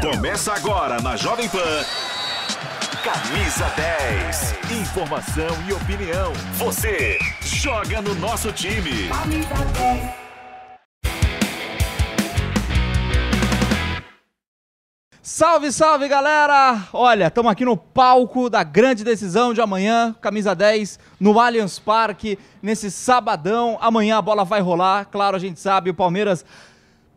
Começa agora na Jovem Pan. Camisa 10. Informação e opinião. Você joga no nosso time. Camisa 10. Salve, salve galera! Olha, estamos aqui no palco da grande decisão de amanhã, camisa 10, no Allianz Parque, nesse sabadão. Amanhã a bola vai rolar, claro, a gente sabe, o Palmeiras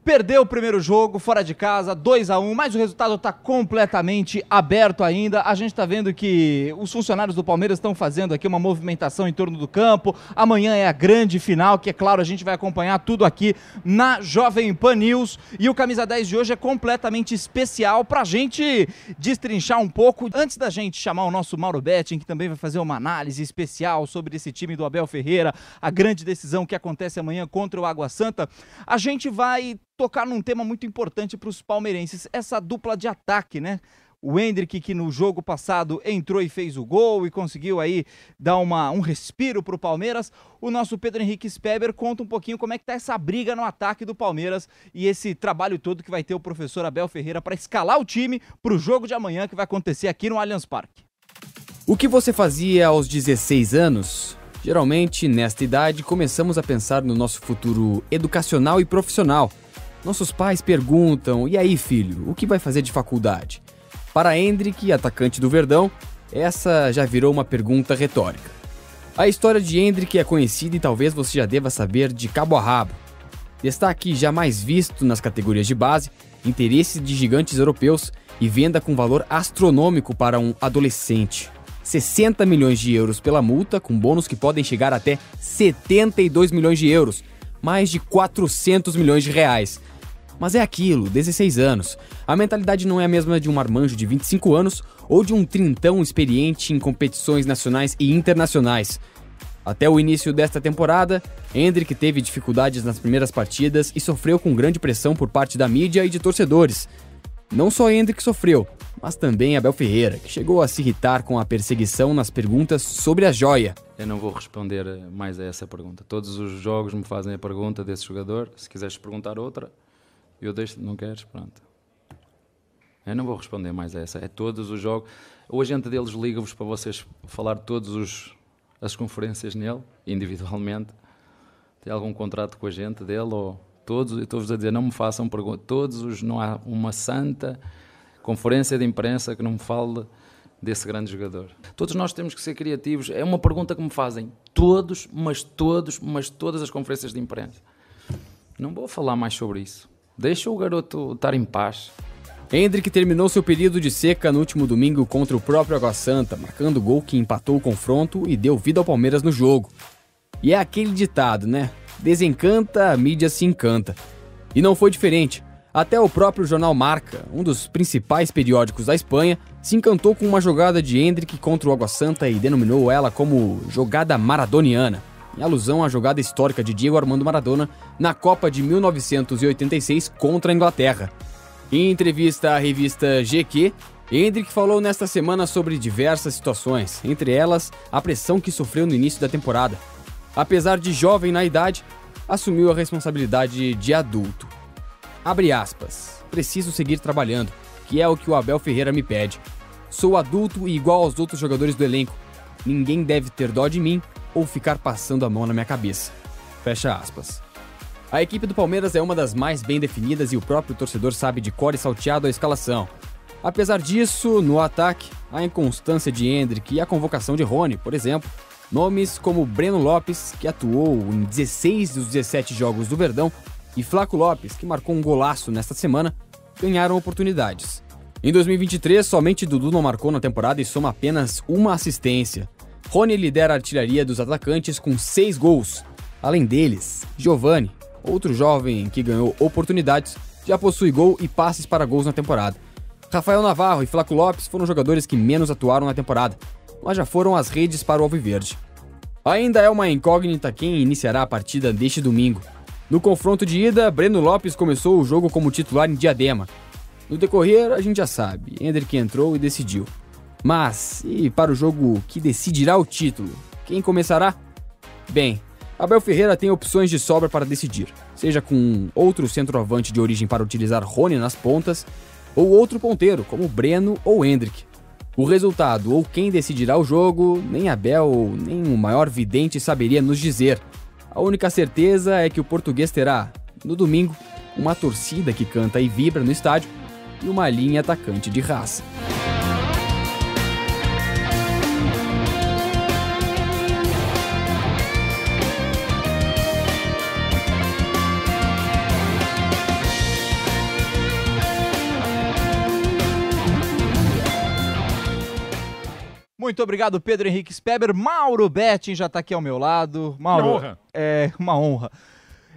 Perdeu o primeiro jogo fora de casa, 2 a 1 mas o resultado está completamente aberto ainda. A gente está vendo que os funcionários do Palmeiras estão fazendo aqui uma movimentação em torno do campo. Amanhã é a grande final, que é claro, a gente vai acompanhar tudo aqui na Jovem Pan News. E o Camisa 10 de hoje é completamente especial para a gente destrinchar um pouco. Antes da gente chamar o nosso Mauro Betting, que também vai fazer uma análise especial sobre esse time do Abel Ferreira, a grande decisão que acontece amanhã contra o Água Santa, a gente vai tocar num tema muito importante para os palmeirenses, essa dupla de ataque, né? O Hendrick, que no jogo passado entrou e fez o gol e conseguiu aí dar uma, um respiro para o Palmeiras. O nosso Pedro Henrique Speber conta um pouquinho como é que tá essa briga no ataque do Palmeiras e esse trabalho todo que vai ter o professor Abel Ferreira para escalar o time para o jogo de amanhã que vai acontecer aqui no Allianz Parque. O que você fazia aos 16 anos? Geralmente, nesta idade, começamos a pensar no nosso futuro educacional e profissional – nossos pais perguntam: e aí, filho, o que vai fazer de faculdade? Para Hendrick, atacante do Verdão, essa já virou uma pergunta retórica. A história de Hendrick é conhecida e talvez você já deva saber de cabo a rabo. Destaque jamais visto nas categorias de base, interesse de gigantes europeus e venda com valor astronômico para um adolescente. 60 milhões de euros pela multa, com bônus que podem chegar até 72 milhões de euros, mais de 400 milhões de reais. Mas é aquilo, 16 anos. A mentalidade não é a mesma de um marmanjo de 25 anos ou de um trintão experiente em competições nacionais e internacionais. Até o início desta temporada, Hendrick teve dificuldades nas primeiras partidas e sofreu com grande pressão por parte da mídia e de torcedores. Não só Hendrick sofreu, mas também Abel Ferreira, que chegou a se irritar com a perseguição nas perguntas sobre a joia. Eu não vou responder mais a essa pergunta. Todos os jogos me fazem a pergunta desse jogador. Se quiseres perguntar outra, eu deixo, não queres? Pronto. Eu não vou responder mais a essa. É todos os jogos. O agente deles liga-vos para vocês falar todas as conferências nele, individualmente. Tem algum contrato com a gente dele ou todos? Estou-vos a dizer, não me façam perguntas. Todos os. Não há uma santa conferência de imprensa que não me fale desse grande jogador. Todos nós temos que ser criativos. É uma pergunta que me fazem todos, mas todos, mas todas as conferências de imprensa. Não vou falar mais sobre isso. Deixa o garoto estar em paz. Hendrick terminou seu período de seca no último domingo contra o próprio Água Santa, marcando o gol que empatou o confronto e deu vida ao Palmeiras no jogo. E é aquele ditado, né? Desencanta, a mídia se encanta. E não foi diferente. Até o próprio jornal Marca, um dos principais periódicos da Espanha, se encantou com uma jogada de Hendrick contra o Água Santa e denominou ela como jogada maradoniana em alusão à jogada histórica de Diego Armando Maradona na Copa de 1986 contra a Inglaterra. Em entrevista à revista GQ, Hendrick falou nesta semana sobre diversas situações, entre elas a pressão que sofreu no início da temporada. Apesar de jovem na idade, assumiu a responsabilidade de adulto. Abre aspas. Preciso seguir trabalhando, que é o que o Abel Ferreira me pede. Sou adulto e igual aos outros jogadores do elenco. Ninguém deve ter dó de mim ou ficar passando a mão na minha cabeça. Fecha aspas. A equipe do Palmeiras é uma das mais bem definidas e o próprio torcedor sabe de cor e salteado a escalação. Apesar disso, no ataque, a inconstância de Hendrick e a convocação de Rony, por exemplo, nomes como Breno Lopes, que atuou em 16 dos 17 jogos do Verdão, e Flaco Lopes, que marcou um golaço nesta semana, ganharam oportunidades. Em 2023, somente Dudu não marcou na temporada e soma apenas uma assistência. Rony lidera a artilharia dos atacantes com seis gols. Além deles, Giovani, outro jovem que ganhou oportunidades, já possui gol e passes para gols na temporada. Rafael Navarro e Flaco Lopes foram jogadores que menos atuaram na temporada, mas já foram as redes para o Alviverde. Ainda é uma incógnita quem iniciará a partida deste domingo. No confronto de ida, Breno Lopes começou o jogo como titular em Diadema. No decorrer, a gente já sabe, Hendrick entrou e decidiu. Mas, e para o jogo que decidirá o título, quem começará? Bem, Abel Ferreira tem opções de sobra para decidir, seja com outro centroavante de origem para utilizar Rony nas pontas, ou outro ponteiro, como Breno ou Hendrick. O resultado ou quem decidirá o jogo, nem Abel nem o maior vidente saberia nos dizer. A única certeza é que o português terá, no domingo, uma torcida que canta e vibra no estádio e uma linha atacante de raça. Muito obrigado, Pedro Henrique Speber. Mauro Betting já está aqui ao meu lado. Mauro, uma honra. É uma honra.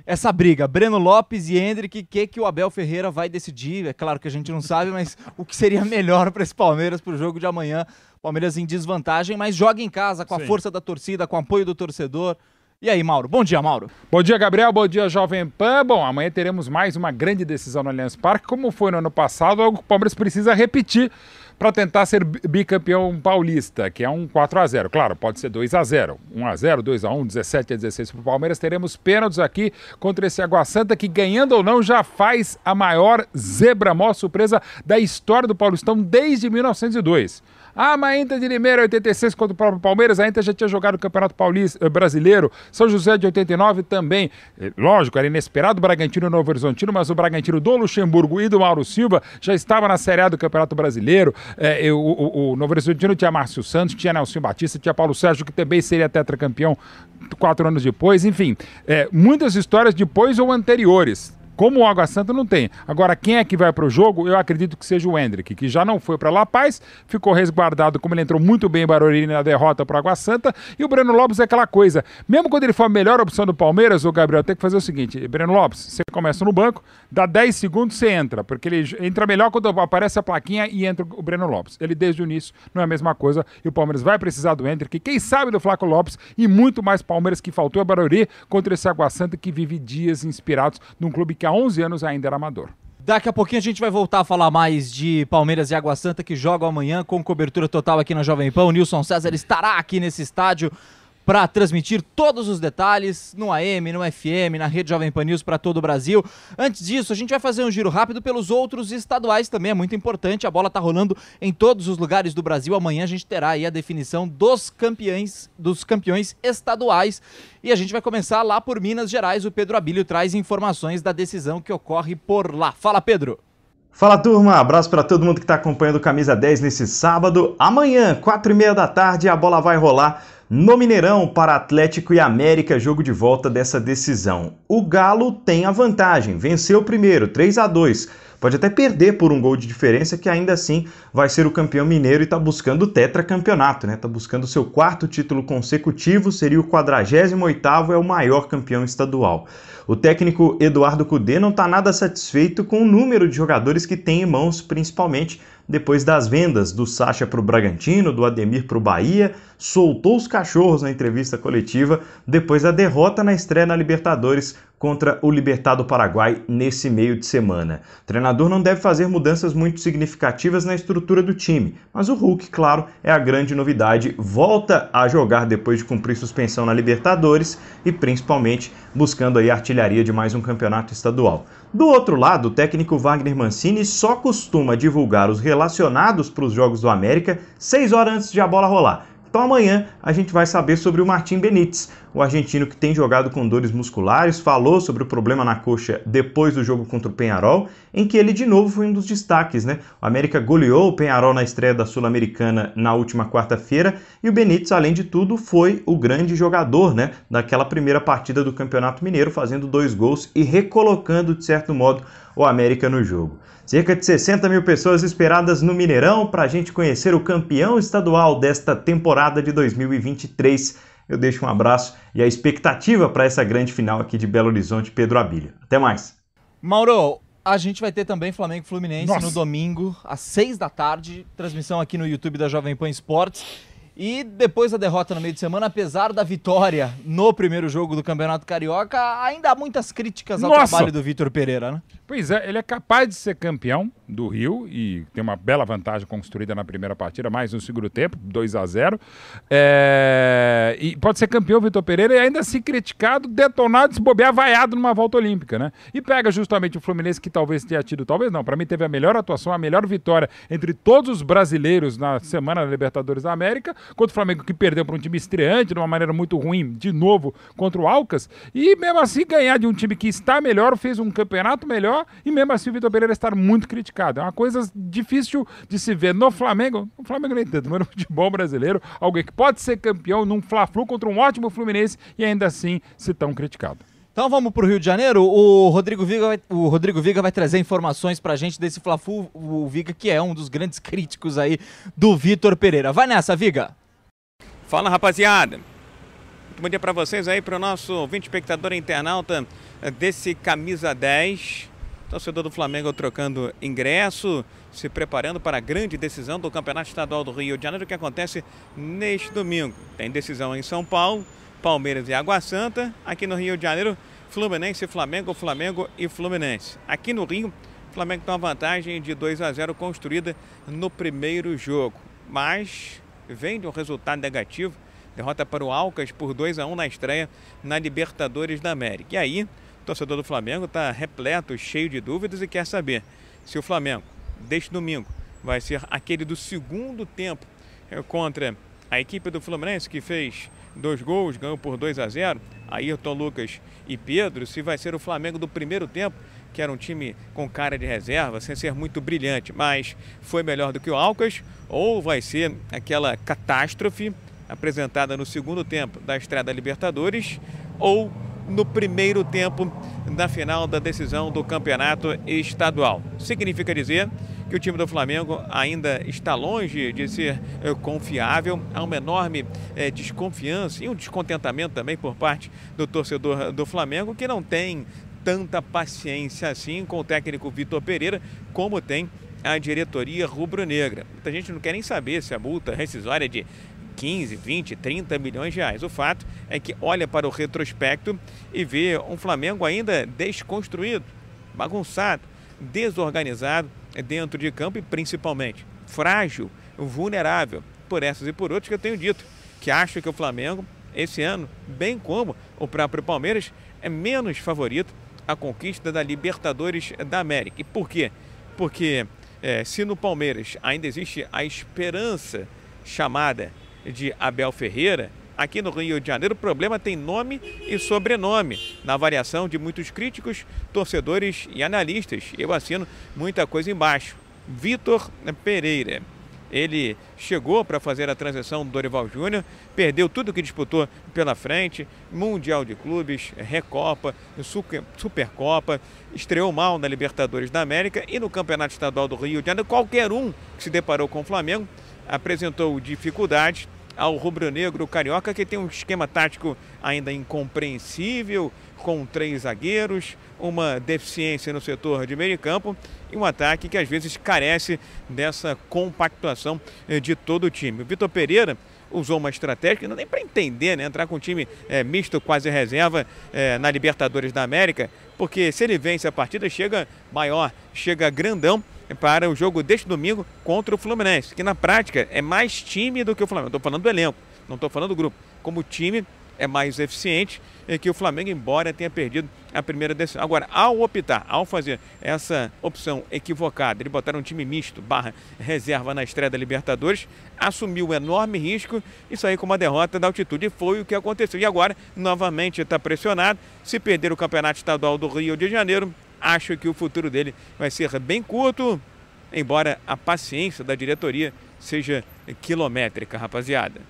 Essa briga, Breno Lopes e Hendrick, o que, que o Abel Ferreira vai decidir? É claro que a gente não sabe, mas o que seria melhor para esse Palmeiras para o jogo de amanhã? Palmeiras em desvantagem, mas joga em casa com a Sim. força da torcida, com o apoio do torcedor. E aí, Mauro? Bom dia, Mauro. Bom dia, Gabriel. Bom dia, Jovem Pan. Bom, amanhã teremos mais uma grande decisão no Allianz Parque. Como foi no ano passado, algo que o Palmeiras precisa repetir para tentar ser bi- bicampeão paulista, que é um 4 a 0 Claro, pode ser 2 a 0 1 a 0 2 a 1 17 a 16 para o Palmeiras. Teremos pênaltis aqui contra esse Água Santa, que ganhando ou não já faz a maior zebra, a maior surpresa da história do Paulistão desde 1902. Ah, mas a Inter de Limeira 86 contra o próprio Palmeiras, a Inter já tinha jogado o Campeonato Paulista eh, Brasileiro, São José de 89 também. Eh, Lógico, era inesperado o Bragantino e o Novo Horizontino, mas o Bragantino do Luxemburgo e do Mauro Silva já estava na Série A do Campeonato Brasileiro. E o, o- o Novo Horizontino tinha Márcio Santos, tinha Nelson Batista, tinha Paulo Sérgio, que também seria tetracampeão quatro anos depois. Enfim, eh, muitas histórias depois ou anteriores. Como o Água Santa não tem. Agora, quem é que vai para o jogo? Eu acredito que seja o Hendrick, que já não foi para La Paz, ficou resguardado, como ele entrou muito bem em Barueri na derrota para Água Santa. E o Breno Lopes é aquela coisa. Mesmo quando ele for a melhor opção do Palmeiras, o Gabriel tem que fazer o seguinte: Breno Lopes, você começa no banco, dá 10 segundos, você entra, porque ele entra melhor quando aparece a plaquinha e entra o Breno Lopes. Ele desde o início não é a mesma coisa e o Palmeiras vai precisar do Hendrick, quem sabe do Flaco Lopes e muito mais Palmeiras que faltou é Barueri contra esse Água Santa que vive dias inspirados num clube que há 11 anos ainda era amador. Daqui a pouquinho a gente vai voltar a falar mais de Palmeiras e Água Santa que jogam amanhã com cobertura total aqui na Jovem Pan. O Nilson César estará aqui nesse estádio para transmitir todos os detalhes no AM, no FM, na rede Jovem Pan News para todo o Brasil. Antes disso, a gente vai fazer um giro rápido pelos outros estaduais também, é muito importante. A bola tá rolando em todos os lugares do Brasil. Amanhã a gente terá aí a definição dos campeões, dos campeões estaduais. E a gente vai começar lá por Minas Gerais. O Pedro Abílio traz informações da decisão que ocorre por lá. Fala, Pedro. Fala turma, abraço para todo mundo que está acompanhando o Camisa 10 nesse sábado. Amanhã, 4 e meia da tarde, a bola vai rolar no Mineirão para Atlético e América, jogo de volta dessa decisão. O Galo tem a vantagem, venceu o primeiro, 3 a 2 Pode até perder por um gol de diferença, que ainda assim vai ser o campeão mineiro e está buscando o tetracampeonato, né? Está buscando o seu quarto título consecutivo, seria o 48º, é o maior campeão estadual. O técnico Eduardo Cudê não está nada satisfeito com o número de jogadores que tem em mãos, principalmente depois das vendas do Sacha para o Bragantino, do Ademir para o Bahia, soltou os cachorros na entrevista coletiva depois da derrota na estreia na Libertadores contra o Libertado Paraguai nesse meio de semana. O treinador não deve fazer mudanças muito significativas na estrutura do time, mas o Hulk, claro, é a grande novidade. Volta a jogar depois de cumprir suspensão na Libertadores e principalmente buscando aí a artilharia de mais um campeonato estadual. Do outro lado, o técnico Wagner Mancini só costuma divulgar os relacionados para os Jogos do América seis horas antes de a bola rolar. Então amanhã a gente vai saber sobre o Martim Benítez, o argentino que tem jogado com dores musculares, falou sobre o problema na coxa depois do jogo contra o Penharol, em que ele de novo foi um dos destaques, né? O América goleou o Penharol na estreia da Sul-Americana na última quarta-feira e o Benítez, além de tudo, foi o grande jogador, né, daquela primeira partida do Campeonato Mineiro, fazendo dois gols e recolocando de certo modo o América no jogo. Cerca de 60 mil pessoas esperadas no Mineirão para a gente conhecer o campeão estadual desta temporada de 2023. Eu deixo um abraço e a expectativa para essa grande final aqui de Belo Horizonte, Pedro Abílio. Até mais. Mauro, A gente vai ter também Flamengo e Fluminense Nossa. no domingo, às seis da tarde. Transmissão aqui no YouTube da Jovem Pan Esportes. E depois da derrota no meio de semana, apesar da vitória no primeiro jogo do Campeonato Carioca, ainda há muitas críticas ao Nossa. trabalho do Vitor Pereira, né? Pois é, ele é capaz de ser campeão do Rio e tem uma bela vantagem construída na primeira partida, mais no segundo tempo, 2 a 0 É, E pode ser campeão Vitor Pereira e ainda se criticado, detonado, se bobear, vaiado numa volta olímpica, né? E pega justamente o Fluminense que talvez tenha tido, talvez não, para mim teve a melhor atuação, a melhor vitória entre todos os brasileiros na semana da Libertadores da América, contra o Flamengo que perdeu para um time estreante de uma maneira muito ruim, de novo, contra o Alcas, e mesmo assim ganhar de um time que está melhor, fez um campeonato melhor, e mesmo assim o Vitor Pereira estar muito criticado. É uma coisa difícil de se ver no Flamengo, no Flamengo nem tanto, mas no futebol brasileiro, alguém que pode ser campeão num Fla-Flu contra um ótimo Fluminense e ainda assim se tão criticado. Então vamos pro Rio de Janeiro. O Rodrigo Viga vai, o Rodrigo Viga vai trazer informações pra gente desse Fla-Flu, o Viga que é um dos grandes críticos aí do Vitor Pereira. Vai nessa, Viga. Fala rapaziada, muito bom dia para vocês aí, para o nosso ouvinte espectador internauta desse Camisa 10. Torcedor do Flamengo trocando ingresso, se preparando para a grande decisão do Campeonato Estadual do Rio de Janeiro que acontece neste domingo. Tem decisão em São Paulo, Palmeiras e Água Santa. Aqui no Rio de Janeiro, Fluminense e Flamengo, Flamengo e Fluminense. Aqui no Rio, Flamengo tem uma vantagem de 2 a 0 construída no primeiro jogo. Mas vem de um resultado negativo, derrota para o Alcas por 2 a 1 na estreia na Libertadores da América. E aí, torcedor do Flamengo está repleto, cheio de dúvidas e quer saber se o Flamengo, deste domingo, vai ser aquele do segundo tempo eh, contra a equipe do Fluminense que fez dois gols, ganhou por 2 a 0, Ayrton Lucas e Pedro, se vai ser o Flamengo do primeiro tempo, que era um time com cara de reserva, sem ser muito brilhante, mas foi melhor do que o Alcas, ou vai ser aquela catástrofe apresentada no segundo tempo da estreia da Libertadores, ou no primeiro tempo da final da decisão do campeonato estadual. Significa dizer que o time do Flamengo ainda está longe de ser eh, confiável, há uma enorme eh, desconfiança e um descontentamento também por parte do torcedor do Flamengo, que não tem tanta paciência assim com o técnico Vitor Pereira, como tem a diretoria rubro-negra. Muita gente não quer nem saber se a multa rescisória é de 15, 20, 30 milhões de reais. O fato é que olha para o retrospecto e vê um Flamengo ainda desconstruído, bagunçado, desorganizado dentro de campo e principalmente frágil, vulnerável. Por essas e por outras que eu tenho dito, que acho que o Flamengo, esse ano, bem como o próprio Palmeiras, é menos favorito à conquista da Libertadores da América. E por quê? Porque é, se no Palmeiras ainda existe a esperança chamada de Abel Ferreira, aqui no Rio de Janeiro o problema tem nome e sobrenome, na variação de muitos críticos, torcedores e analistas. Eu assino muita coisa embaixo. Vitor Pereira. Ele chegou para fazer a transição do Dorival Júnior, perdeu tudo que disputou pela frente, Mundial de Clubes, Recopa, Super- Supercopa, estreou mal na Libertadores da América e no Campeonato Estadual do Rio de Janeiro. Qualquer um que se deparou com o Flamengo apresentou dificuldades ao rubro-negro carioca, que tem um esquema tático ainda incompreensível, com três zagueiros, uma deficiência no setor de meio campo e um ataque que às vezes carece dessa compactuação eh, de todo o time. O Vitor Pereira usou uma estratégia que não nem para entender, né? entrar com um time eh, misto, quase reserva eh, na Libertadores da América, porque se ele vence a partida, chega maior, chega grandão para o jogo deste domingo contra o Fluminense, que na prática é mais time do que o Flamengo. Estou falando do elenco, não estou falando do grupo. Como time é mais eficiente é que o Flamengo, embora tenha perdido a primeira decisão. Agora, ao optar, ao fazer essa opção equivocada, ele botar um time misto barra reserva na estreia da Libertadores, assumiu um enorme risco e sair com uma derrota da altitude. E foi o que aconteceu. E agora, novamente, está pressionado. Se perder o Campeonato Estadual do Rio de Janeiro, acho que o futuro dele vai ser bem curto, embora a paciência da diretoria seja quilométrica, rapaziada.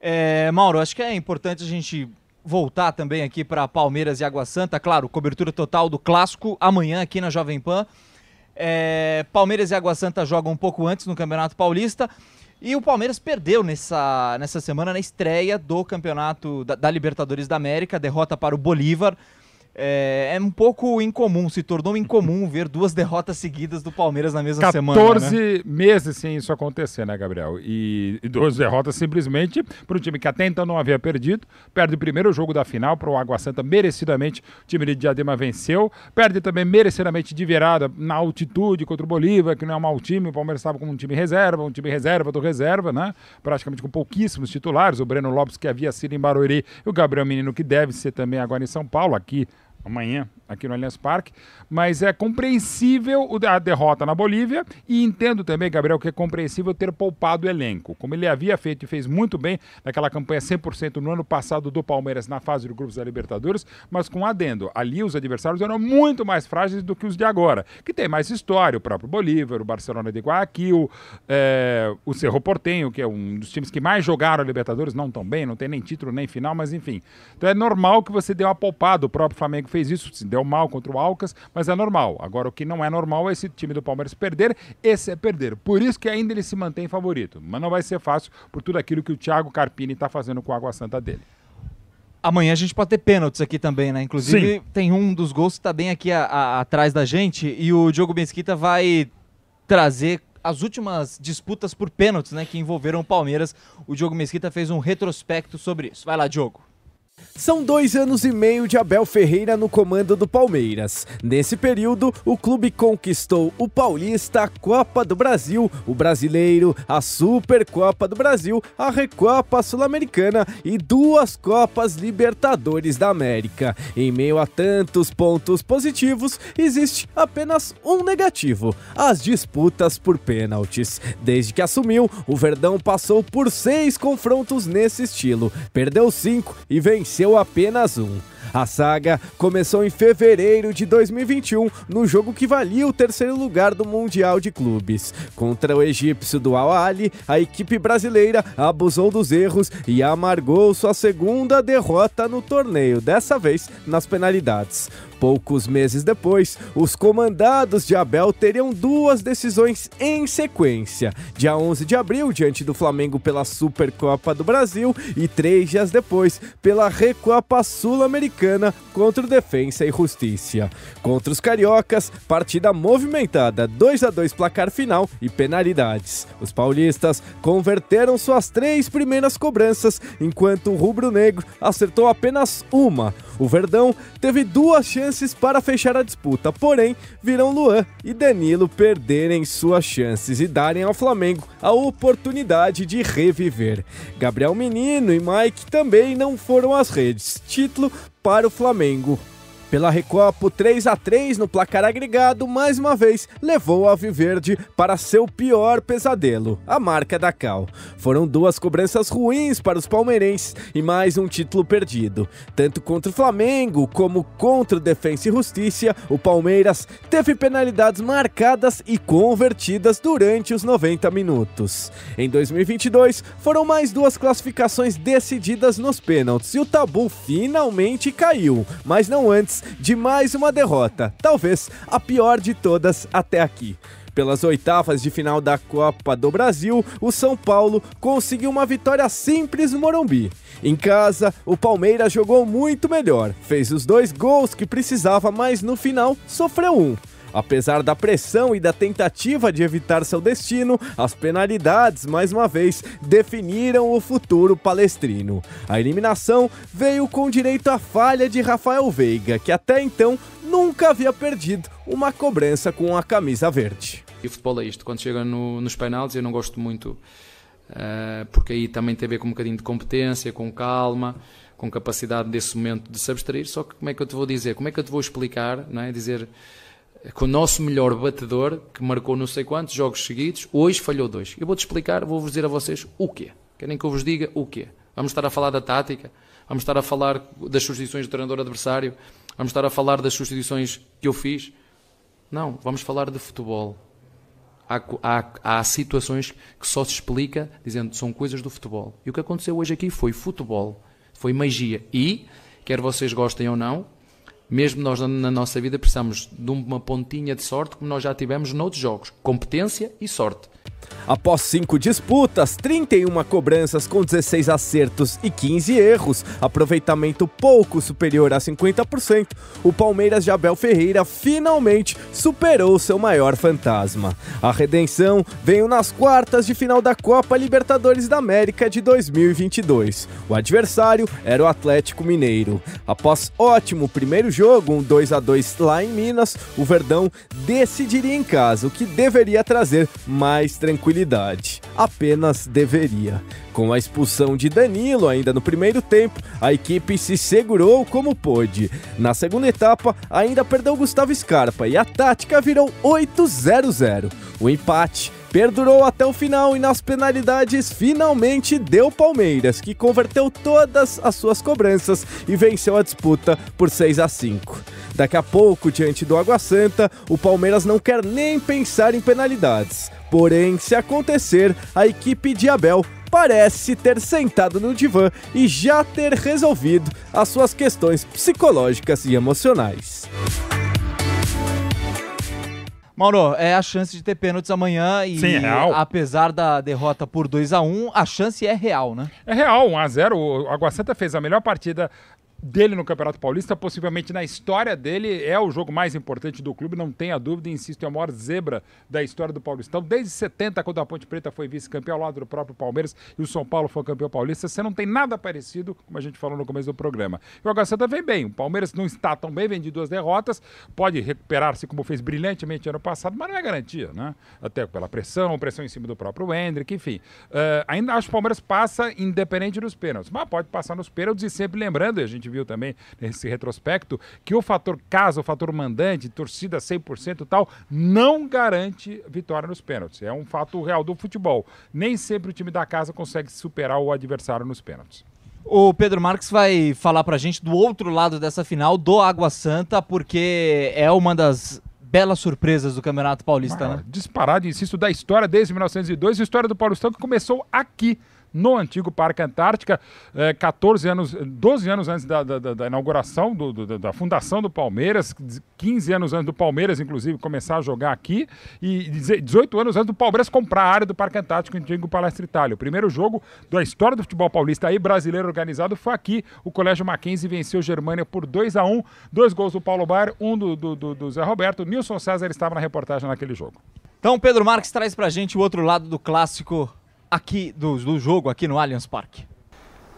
É, Mauro, acho que é importante a gente voltar também aqui para Palmeiras e Água Santa. Claro, cobertura total do clássico amanhã aqui na Jovem Pan. É, Palmeiras e Água Santa jogam um pouco antes no Campeonato Paulista. E o Palmeiras perdeu nessa, nessa semana na estreia do Campeonato da, da Libertadores da América, derrota para o Bolívar. É, é um pouco incomum, se tornou incomum ver duas derrotas seguidas do Palmeiras na mesma 14 semana. 14 Né? meses sem isso acontecer, né, Gabriel? E, e duas derrotas simplesmente para um time que até então não havia perdido. Perde o primeiro jogo da final para o Água Santa, merecidamente. O time de Diadema venceu. Perde também merecidamente de virada na altitude contra o Bolívar, que não é um mau time. O Palmeiras estava com um time reserva, um time reserva do reserva, né? Praticamente com pouquíssimos titulares. O Breno Lopes, que havia sido em Barueri, e o Gabriel Menino, que deve ser também agora em São Paulo, aqui amanhã aqui no Allianz Parque, mas é compreensível a derrota na Bolívia e entendo também, Gabriel, que é compreensível ter poupado o elenco, como ele havia feito e fez muito bem naquela campanha 100% no ano passado do Palmeiras na fase de grupos da Libertadores, mas com adendo, ali os adversários eram muito mais frágeis do que os de agora, que tem mais história, o próprio Bolívar, o Barcelona de Guayaquil, é, o Cerro Portenho, que é um dos times que mais jogaram a Libertadores, não tão bem, não tem nem título nem final, mas enfim. Então é normal que você dê uma poupada, o próprio Flamengo fez isso, se deu mal contra o Alcas, mas é normal. Agora, o que não é normal é esse time do Palmeiras perder, esse é perder. Por isso que ainda ele se mantém favorito. Mas não vai ser fácil por tudo aquilo que o Thiago Carpini está fazendo com a Água Santa dele. Amanhã a gente pode ter pênaltis aqui também, né? Inclusive, Sim. tem um dos gols que tá bem aqui a- a- atrás da gente e o Diogo Mesquita vai trazer as últimas disputas por pênaltis, né? Que envolveram o Palmeiras. O Diogo Mesquita fez um retrospecto sobre isso. Vai lá, Diogo. São dois anos e meio de Abel Ferreira no comando do Palmeiras. Nesse período, o clube conquistou o Paulista, a Copa do Brasil, o Brasileiro, a Supercopa do Brasil, a Recopa Sul-Americana e duas Copas Libertadores da América. Em meio a tantos pontos positivos, existe apenas um negativo: as disputas por pênaltis. Desde que assumiu, o Verdão passou por seis confrontos nesse estilo, perdeu cinco e venceu apenas um. A saga começou em fevereiro de 2021, no jogo que valia o terceiro lugar do Mundial de Clubes. Contra o egípcio do Al Ahly, a equipe brasileira abusou dos erros e amargou sua segunda derrota no torneio, dessa vez nas penalidades. Poucos meses depois, os comandados de Abel teriam duas decisões em sequência. Dia 11 de abril, diante do Flamengo pela Supercopa do Brasil, e três dias depois, pela Recopa Sul-Americana contra o Defensa e Justiça. Contra os cariocas, partida movimentada, 2 a 2 placar final e penalidades. Os paulistas converteram suas três primeiras cobranças, enquanto o rubro-negro acertou apenas uma. O Verdão teve duas chances para fechar a disputa, porém, viram Luan e Danilo perderem suas chances e darem ao Flamengo a oportunidade de reviver. Gabriel Menino e Mike também não foram às redes. Título para o Flamengo. Pela Recopa, o 3 a 3 no placar agregado, mais uma vez, levou o Alviverde para seu pior pesadelo, a marca da Cal. Foram duas cobranças ruins para os palmeirenses e mais um título perdido. Tanto contra o Flamengo como contra o Defensa e Justiça, o Palmeiras teve penalidades marcadas e convertidas durante os 90 minutos. Em 2022, foram mais duas classificações decididas nos pênaltis e o tabu finalmente caiu, mas não antes de mais uma derrota, talvez a pior de todas até aqui. Pelas oitavas de final da Copa do Brasil, o São Paulo conseguiu uma vitória simples no Morumbi. Em casa, o Palmeiras jogou muito melhor, fez os dois gols que precisava, mas no final sofreu um. Apesar da pressão e da tentativa de evitar seu destino, as penalidades, mais uma vez, definiram o futuro palestrino. A eliminação veio com direito à falha de Rafael Veiga, que até então nunca havia perdido uma cobrança com a camisa verde. E futebol é isto, quando chega no- nos penaltis eu não gosto muito, eh, porque aí também tem a ver com um bocadinho de competência, com calma, com capacidade desse momento de se abstrair, só que como é que eu te vou dizer, como é que eu te vou explicar, não é? dizer que o nosso melhor batedor, que marcou não sei quantos jogos seguidos, hoje falhou dois. Eu vou-te explicar, vou-vos dizer a vocês o quê. Querem que eu vos diga o quê? Vamos estar a falar da tática, vamos estar a falar das substituições do treinador adversário, vamos estar a falar das substituições que eu fiz. Não, vamos falar de futebol. Há, há, há situações que só se explica dizendo que são coisas do futebol. E o que aconteceu hoje aqui foi futebol, foi magia. E, quer vocês gostem ou não, mesmo nós na- nossa vida precisamos de uma pontinha de sorte, como nós já tivemos noutros jogos. Competência e sorte. Após cinco disputas, 31 cobranças com 16 acertos e 15 erros, aproveitamento pouco superior a 50%, o Palmeiras de Abel Ferreira finalmente superou seu maior fantasma. A redenção veio nas quartas de final da Copa Libertadores da América de 2022. O adversário era o Atlético Mineiro. Após ótimo primeiro jogo, um 2 a 2 lá em Minas, o Verdão decidiria em casa, o que deveria trazer mais tranquilidade. Apenas deveria. Com a expulsão de Danilo ainda no primeiro tempo, a equipe se segurou como pôde. Na segunda etapa, ainda perdeu Gustavo Scarpa e a tática virou 8-0-0. O empate perdurou até o final e nas penalidades finalmente deu Palmeiras, que converteu todas as suas cobranças e venceu a disputa por 6 a 5. Daqui a pouco, diante do Água Santa, o Palmeiras não quer nem pensar em penalidades. Porém, se acontecer, a equipe de Abel parece ter sentado no divã e já ter resolvido as suas questões psicológicas e emocionais. Mauro, é a chance de ter pênaltis amanhã e Sim, é real. apesar da derrota por 2 a 1 a chance é real, né? É real, 1x0. O Água Santa fez a melhor partida dele no Campeonato Paulista, possivelmente na história dele, é o jogo mais importante do clube, não tenha dúvida, insisto, é a maior zebra da história do Paulistão. Desde 70, quando a Ponte Preta foi vice-campeão ao lado do próprio Palmeiras e o São Paulo foi campeão paulista, você não tem nada parecido, como a gente falou no começo do programa. E o Santa vem bem, o Palmeiras não está tão bem, vem de duas derrotas, pode recuperar-se como fez brilhantemente ano passado, mas não é garantia, né? Até pela pressão, pressão em cima do próprio Hendrick, enfim. Uh, ainda acho que o Palmeiras passa independente dos pênaltis, mas pode passar nos pênaltis e sempre lembrando, a gente viu também nesse retrospecto, que o fator casa, o fator mandante, torcida 100% e tal, não garante vitória nos pênaltis. É um fato real do futebol. Nem sempre o time da casa consegue superar o adversário nos pênaltis. O Pedro Marques vai falar pra gente do outro lado dessa final, do Água Santa, porque é uma das belas surpresas do Campeonato Paulista, ah, né? Disparado, insisto, da história desde 1902, a história do Paulistão que começou aqui no antigo Parque Antártica, é, 14 anos, 12 anos antes da, da, da inauguração, do, do, da fundação do Palmeiras, 15 anos antes do Palmeiras, inclusive, começar a jogar aqui, e 18 anos antes do Palmeiras comprar a área do Parque Antártico, antigo Palestra Itália. O primeiro jogo da história do futebol paulista aí, brasileiro organizado, foi aqui. O Colégio Mackenzie venceu Germânia por 2 a 1 dois gols do Paulo Baier, um do, do, do, do Zé Roberto. Nilson César estava na reportagem naquele jogo. Então, Pedro Marques traz pra gente o outro lado do clássico aqui do, do jogo aqui no Allianz Parque.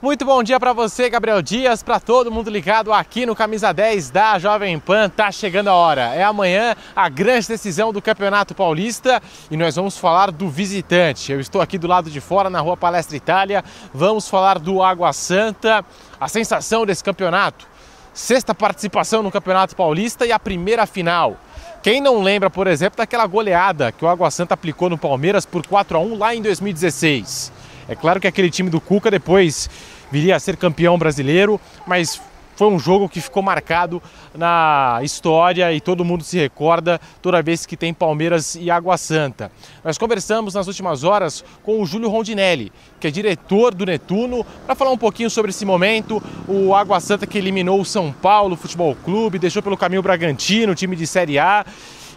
Muito bom dia para você, Gabriel Dias, para todo mundo ligado aqui no Camisa 10 da Jovem Pan. Tá chegando a hora. É amanhã a grande decisão do Campeonato Paulista e nós vamos falar do visitante. Eu estou aqui do lado de fora na Rua Palestra Itália. Vamos falar do Água Santa, a sensação desse campeonato. Sexta participação no Campeonato Paulista e a primeira final. Quem não lembra, por exemplo, daquela goleada que o Água Santa aplicou no Palmeiras por 4 a 1 lá em 2016? É claro que aquele time do Cuca depois viria a ser campeão brasileiro, mas foi um jogo que ficou marcado na história e todo mundo se recorda toda vez que tem Palmeiras e Água Santa. Nós conversamos nas últimas horas com o Júlio Rondinelli, que é diretor do Netuno, para falar um pouquinho sobre esse momento. O Água Santa que eliminou o São Paulo Futebol Clube, deixou pelo caminho o Bragantino, time de Série A,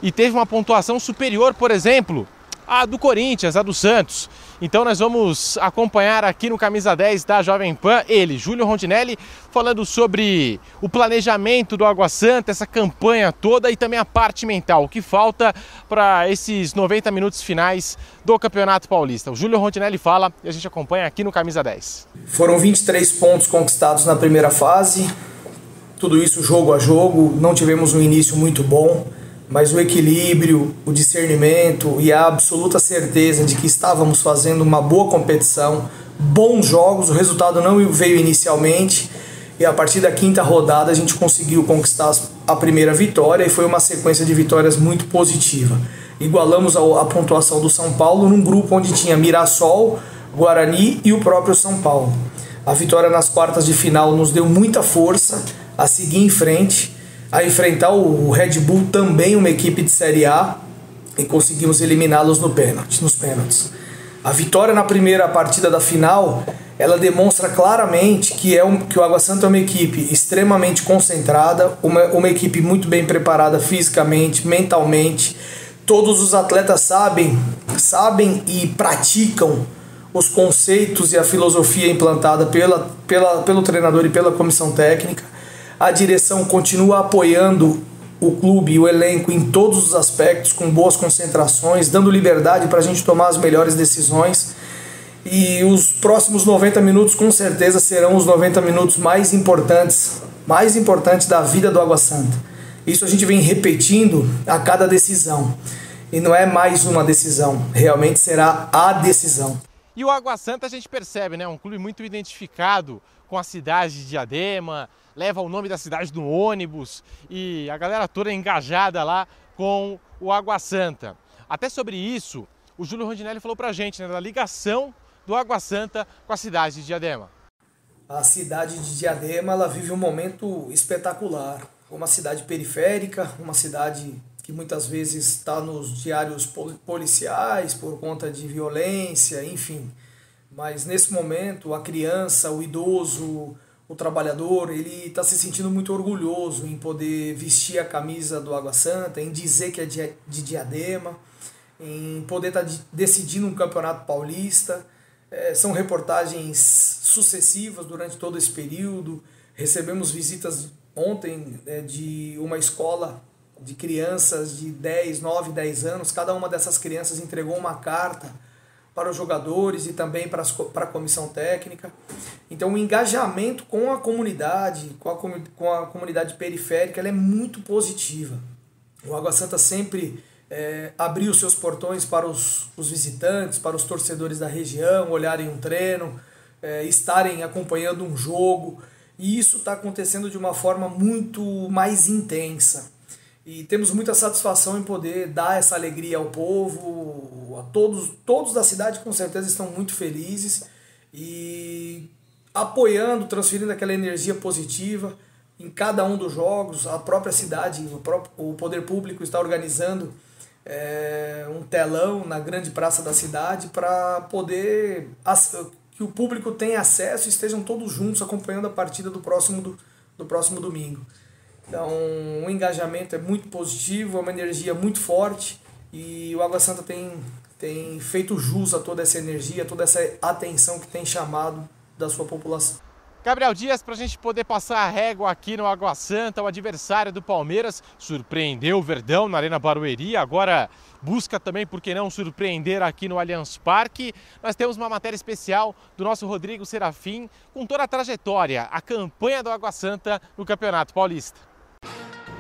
e teve uma pontuação superior, por exemplo, à do Corinthians, à do Santos. Então nós vamos acompanhar aqui no Camisa 10 da Jovem Pan ele, Júlio Rondinelli, falando sobre o planejamento do Água Santa, essa campanha toda e também a parte mental, o que falta para esses 90 minutos finais do Campeonato Paulista. O Júlio Rondinelli fala e a gente acompanha aqui no Camisa 10. Foram 23 pontos conquistados na primeira fase, tudo isso jogo a jogo, não tivemos um início muito bom mas o equilíbrio, o discernimento e a absoluta certeza de que estávamos fazendo uma boa competição, bons jogos, o resultado não veio inicialmente e a partir da quinta rodada a gente conseguiu conquistar a primeira vitória e foi uma sequência de vitórias muito positiva. Igualamos a, pontuação do São Paulo num grupo onde tinha Mirassol, Guarani e o próprio São Paulo. A vitória nas quartas de final nos deu muita força a seguir em frente a enfrentar o Red Bull, também uma equipe de Série A, e conseguimos eliminá-los no pênalti, nos pênaltis. A vitória na primeira partida da final, ela demonstra claramente que, é um, que o Água Santa é uma equipe extremamente concentrada, uma, uma equipe muito bem preparada fisicamente, mentalmente. Todos os atletas sabem sabem e praticam os conceitos e a filosofia implantada pela, pela, pelo treinador e pela comissão técnica. A direção continua apoiando o clube e o elenco em todos os aspectos, com boas concentrações, dando liberdade para a gente tomar as melhores decisões. E os próximos 90 minutos, com certeza, serão os 90 minutos mais importantes, mais importantes da vida do Água Santa. Isso a gente vem repetindo a cada decisão. E não é mais uma decisão, realmente será a decisão. E o Água Santa a gente percebe, né? Um clube muito identificado com a cidade de Diadema, leva o nome da cidade no ônibus e a galera toda engajada lá com o Água Santa. Até sobre isso, o Júlio Rondinelli falou pra gente, né, da ligação do Água Santa com a cidade de Diadema. A cidade de Diadema, ela vive um momento espetacular. Uma cidade periférica, uma cidade que muitas vezes está nos diários policiais por conta de violência, enfim. Mas nesse momento, a criança, o idoso, o trabalhador, ele está se sentindo muito orgulhoso em poder vestir a camisa do Água Santa, em dizer que é de diadema, em poder estar tá decidindo um campeonato paulista. É, são reportagens sucessivas durante todo esse período. Recebemos visitas ontem é, de uma escola de crianças de 10, 9, 10 anos. Cada uma dessas crianças entregou uma carta para os jogadores e também para, as, para a comissão técnica. Então, o engajamento com a comunidade, com a, com a comunidade periférica, ela é muito positiva. O Água Santa sempre é, abriu seus portões para os, os visitantes, para os torcedores da região, olharem um treino, é, estarem acompanhando um jogo. E isso está acontecendo de uma forma muito mais intensa. E temos muita satisfação em poder dar essa alegria ao povo, a todos, todos da cidade com certeza estão muito felizes e apoiando, transferindo aquela energia positiva em cada um dos jogos. A própria cidade, o, próprio, o poder público está organizando é, um telão na grande praça da cidade para poder que o público tenha acesso e estejam todos juntos acompanhando a partida do próximo, do, do próximo domingo. Então, o engajamento é muito positivo, é uma energia muito forte e o Água Santa tem, tem feito jus a toda essa energia, toda essa atenção que tem chamado da sua população. Gabriel Dias, para a gente poder passar a régua aqui no Água Santa, o adversário do Palmeiras surpreendeu o Verdão na Arena Barueri, agora busca também, por que não, surpreender aqui no Allianz Parque. Nós temos uma matéria especial do nosso Rodrigo Serafim com toda a trajetória, a campanha do Água Santa no Campeonato Paulista.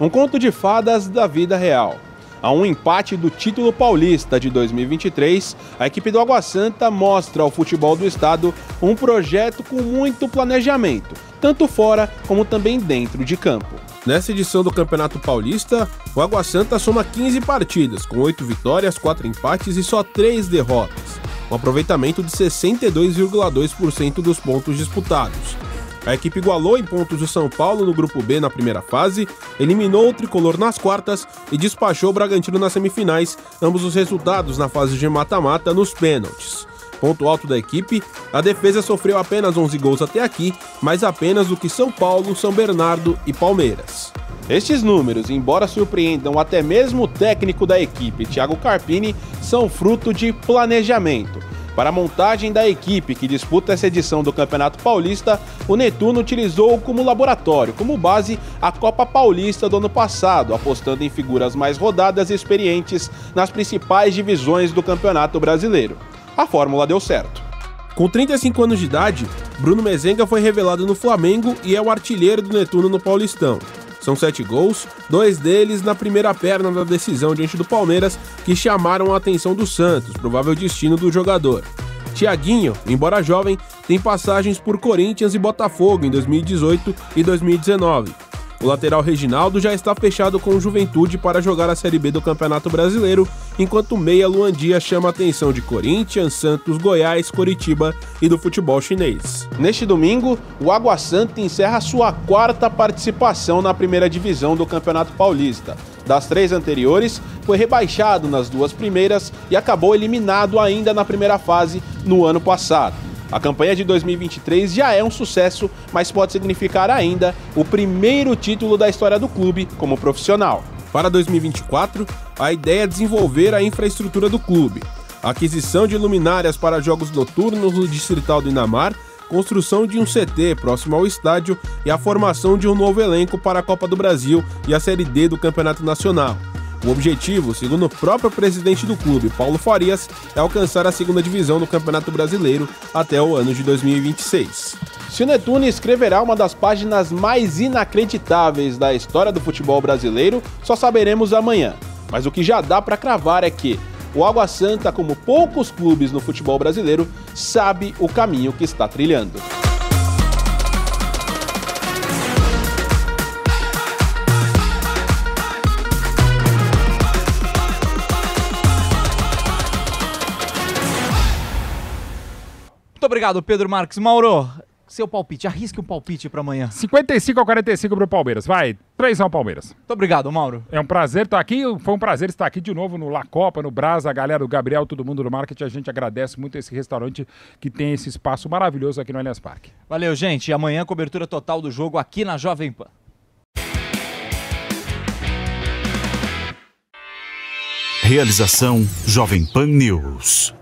Um conto de fadas da vida real. A um empate do título paulista de 2023, a equipe do Água Santa mostra ao futebol do estado um projeto com muito planejamento, tanto fora como também dentro de campo. Nessa edição do Campeonato Paulista, o Água Santa soma 15 partidas, com 8 vitórias, 4 empates e só 3 derrotas, um aproveitamento de 62,2% dos pontos disputados. A equipe igualou em pontos o São Paulo no grupo B na primeira fase, eliminou o tricolor nas quartas e despachou o Bragantino nas semifinais, ambos os resultados na fase de mata-mata nos pênaltis. Ponto alto da equipe, a defesa sofreu apenas 11 gols até aqui, mais apenas do que São Paulo, São Bernardo e Palmeiras. Estes números, embora surpreendam até mesmo o técnico da equipe, Thiago Carpini, são fruto de planejamento para a montagem da equipe que disputa essa edição do Campeonato Paulista, o Netuno utilizou como laboratório, como base, a Copa Paulista do ano passado, apostando em figuras mais rodadas e experientes nas principais divisões do Campeonato Brasileiro. A fórmula deu certo. Com 35 anos de idade, Bruno Mezenga foi revelado no Flamengo e é o artilheiro do Netuno no Paulistão. São sete gols, dois deles na primeira perna da decisão diante do Palmeiras, que chamaram a atenção do Santos, provável destino do jogador. Tiaguinho, embora jovem, tem passagens por Corinthians e Botafogo em 2018 e 2019. O lateral Reginaldo já está fechado com o Juventude para jogar a Série B do Campeonato Brasileiro, enquanto o meia Luan Dias chama a atenção de Corinthians, Santos, Goiás, Coritiba e do futebol chinês. Neste domingo, o Água Santa encerra sua quarta participação na primeira divisão do Campeonato Paulista. Das três anteriores, foi rebaixado nas duas primeiras e acabou eliminado ainda na primeira fase no ano passado. A campanha de 2023 já é um sucesso, mas pode significar ainda o primeiro título da história do clube como profissional. Para 2024, a ideia é desenvolver a infraestrutura do clube. aquisição de luminárias para jogos noturnos no Distrital do Inamar, construção de um CT próximo ao estádio e a formação de um novo elenco para a Copa do Brasil e a Série D do Campeonato Nacional. O objetivo, segundo o próprio presidente do clube, Paulo Farias, é alcançar a segunda divisão do Campeonato Brasileiro até o ano de 2026. Se o Netuno escreverá uma das páginas mais inacreditáveis da história do futebol brasileiro, só saberemos amanhã. Mas o que já dá para cravar é que o Água Santa, como poucos clubes no futebol brasileiro, sabe o caminho que está trilhando. Obrigado, Pedro Marques. Mauro, seu palpite, arrisque um palpite para amanhã. 55 a 45 pro Palmeiras. Vai, 3 ao Palmeiras. Muito obrigado, Mauro. É um prazer estar aqui. Foi um prazer estar aqui de novo no La Copa, no Brasa, a galera do Gabriel, todo mundo do marketing. A gente agradece muito esse restaurante que tem esse espaço maravilhoso aqui no Allianz Parque. Valeu, gente. E amanhã cobertura total do jogo aqui na Jovem Pan. Realização Jovem Pan News.